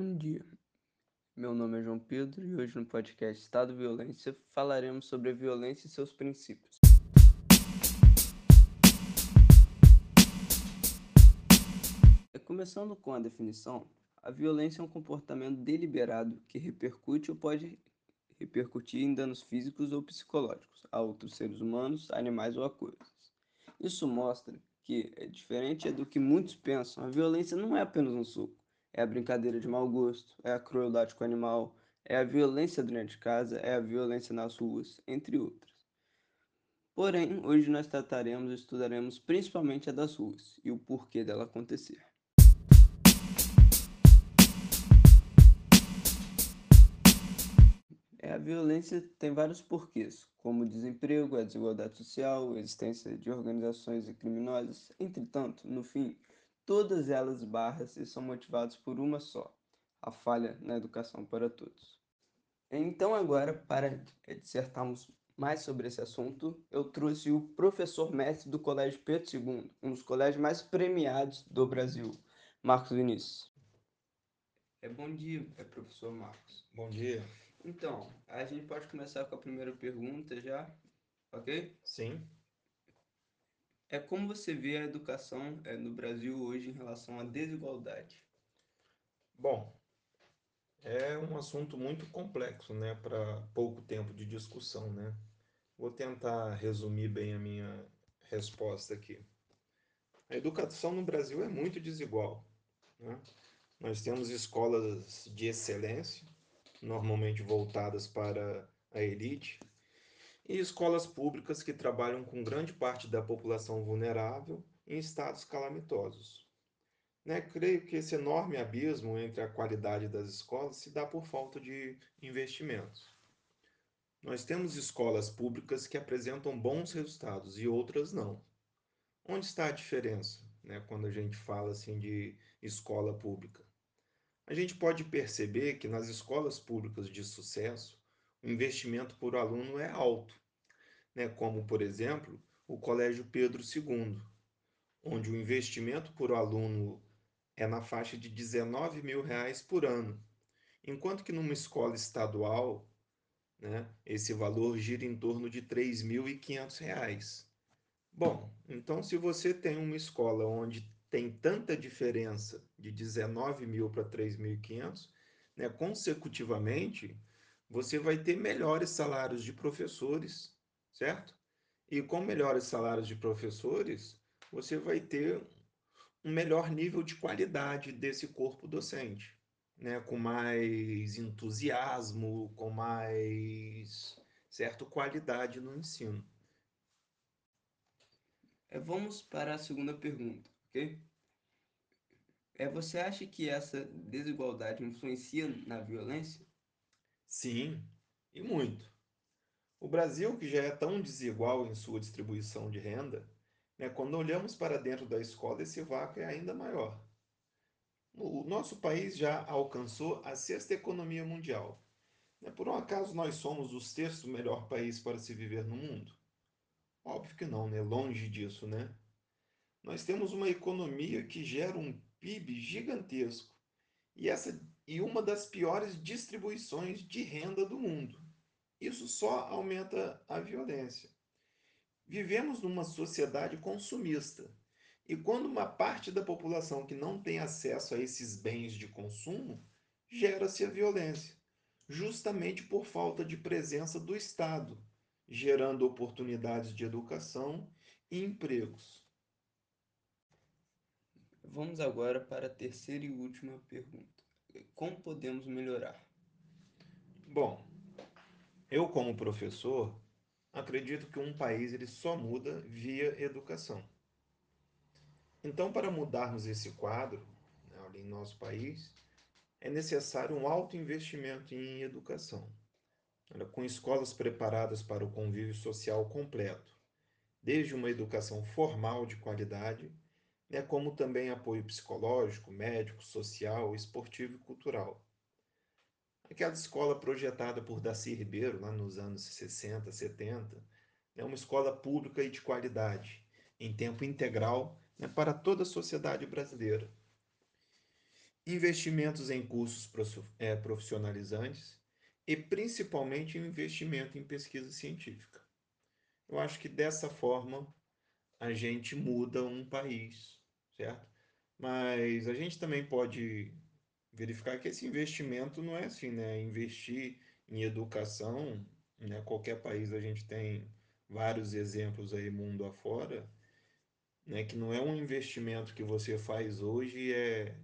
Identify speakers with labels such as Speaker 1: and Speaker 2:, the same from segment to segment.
Speaker 1: Bom dia, meu nome é João Pedro e hoje no podcast Estado Violência falaremos sobre a violência e seus princípios. Começando com a definição, a violência é um comportamento deliberado que repercute ou pode repercutir em danos físicos ou psicológicos a outros seres humanos, animais ou a coisas. Isso mostra que, é diferente do que muitos pensam, a violência não é apenas um soco, é a brincadeira de mau gosto, é a crueldade com o animal, é a violência dentro de casa, é a violência nas ruas, entre outras. Porém, hoje nós trataremos e estudaremos principalmente a das ruas e o porquê dela acontecer. É, a violência tem vários porquês, como o desemprego, a desigualdade social, a existência de organizações criminosas. Entretanto, no fim, todas elas barras e são motivadas por uma só, a falha na educação para todos. Então agora, para dissertarmos mais sobre esse assunto, eu trouxe o professor mestre do Colégio Pedro II, um dos colégios mais premiados do Brasil, Marcos Vinícius. É bom dia, é professor Marcos.
Speaker 2: Bom dia.
Speaker 1: Então, a gente pode começar com a primeira pergunta já, ok?
Speaker 2: Sim.
Speaker 1: É como você vê a educação é, no Brasil hoje em relação à desigualdade?
Speaker 2: Bom, é um assunto muito complexo, né, para pouco tempo de discussão, né? Vou tentar resumir bem a minha resposta aqui. A educação no Brasil é muito desigual, né? Nós temos escolas de excelência, normalmente voltadas para a elite, e escolas públicas que trabalham com grande parte da população vulnerável em estados calamitosos. Né? Creio que esse enorme abismo entre a qualidade das escolas se dá por falta de investimentos. Nós temos escolas públicas que apresentam bons resultados e outras não. Onde está a diferença né, quando a gente fala assim de escola pública? A gente pode perceber que nas escolas públicas de sucesso, o investimento por aluno é alto, né? como, por exemplo, o Colégio Pedro II, onde o investimento por aluno é na faixa de 19 mil reais por ano, enquanto que numa escola estadual, né, esse valor gira em torno de 3.500 reais. Bom, então se você tem uma escola onde tem tanta diferença de 19 mil para 3.500, né, consecutivamente, você vai ter melhores salários de professores, certo? E com melhores salários de professores, você vai ter um melhor nível de qualidade desse corpo docente, né? com mais entusiasmo, com mais certa qualidade no ensino.
Speaker 1: É, vamos para a segunda pergunta ok? É, você acha que essa desigualdade influencia na violência?
Speaker 2: Sim, e muito. O Brasil, que já é tão desigual em sua distribuição de renda, né, quando olhamos para dentro da escola, esse vácuo é ainda maior. O nosso país já alcançou a sexta economia mundial. Né, por um acaso nós somos o sexto melhor país para se viver no mundo? Óbvio que não, né? Longe disso, né? Nós temos uma economia que gera um PIB gigantesco e, essa, e uma das piores distribuições de renda do mundo. Isso só aumenta a violência. Vivemos numa sociedade consumista. E quando uma parte da população que não tem acesso a esses bens de consumo, gera-se a violência, justamente por falta de presença do Estado, gerando oportunidades de educação e empregos.
Speaker 1: Vamos agora para a terceira e última pergunta. Como podemos melhorar?
Speaker 2: Bom, eu como professor acredito que um país ele só muda via educação. Então, para mudarmos esse quadro né, em nosso país, é necessário um alto investimento em educação, com escolas preparadas para o convívio social completo, desde uma educação formal de qualidade né, como também apoio psicológico, médico, social, esportivo e cultural. Aquela escola projetada por Darcy Ribeiro, lá nos anos 60, 70, é uma escola pública e de qualidade, em tempo integral, né, para toda a sociedade brasileira. investimentos em cursos é, profissionalizantes e principalmente investimento em pesquisa científica. Eu acho que dessa forma a gente muda um país, certo? Mas a gente também pode verificar que esse investimento não é assim, né? Investir em educação, né? Qualquer país a gente tem vários exemplos aí mundo afora, né? Que não é um investimento que você faz hoje e é,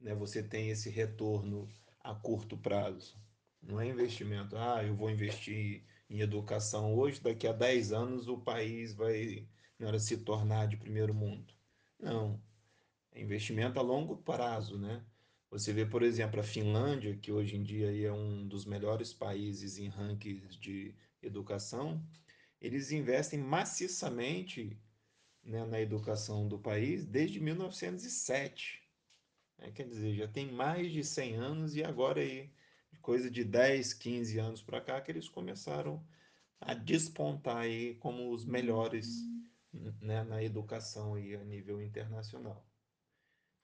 Speaker 2: né? Você tem esse retorno a curto prazo. Não é investimento, ah, eu vou investir em educação hoje, daqui a 10 anos o país vai né, se tornar de primeiro mundo. Não, é investimento a longo prazo, né? Você vê, por exemplo, a Finlândia, que hoje em dia é um dos melhores países em rankings de educação, eles investem maciçamente né, na educação do país desde 1907. É, quer dizer, já tem mais de 100 anos e agora aí, coisa de 10, 15 anos para cá, que eles começaram a despontar aí como os melhores né, na educação aí a nível internacional.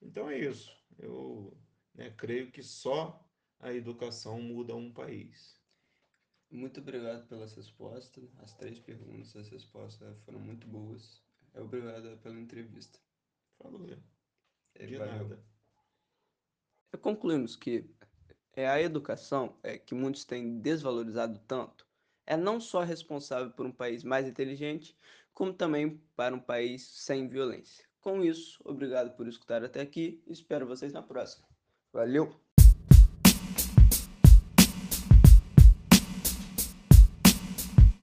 Speaker 2: Então é isso. Eu né, creio que só a educação muda um país.
Speaker 1: Muito obrigado pelas respostas. As três perguntas, as respostas foram muito boas. Obrigado pela entrevista.
Speaker 2: Falou. É, De Valeu. nada.
Speaker 1: Concluímos que é a educação é, que muitos têm desvalorizado tanto é não só responsável por um país mais inteligente, como também para um país sem violência. Com isso, obrigado por escutar até aqui espero vocês na próxima. Valeu!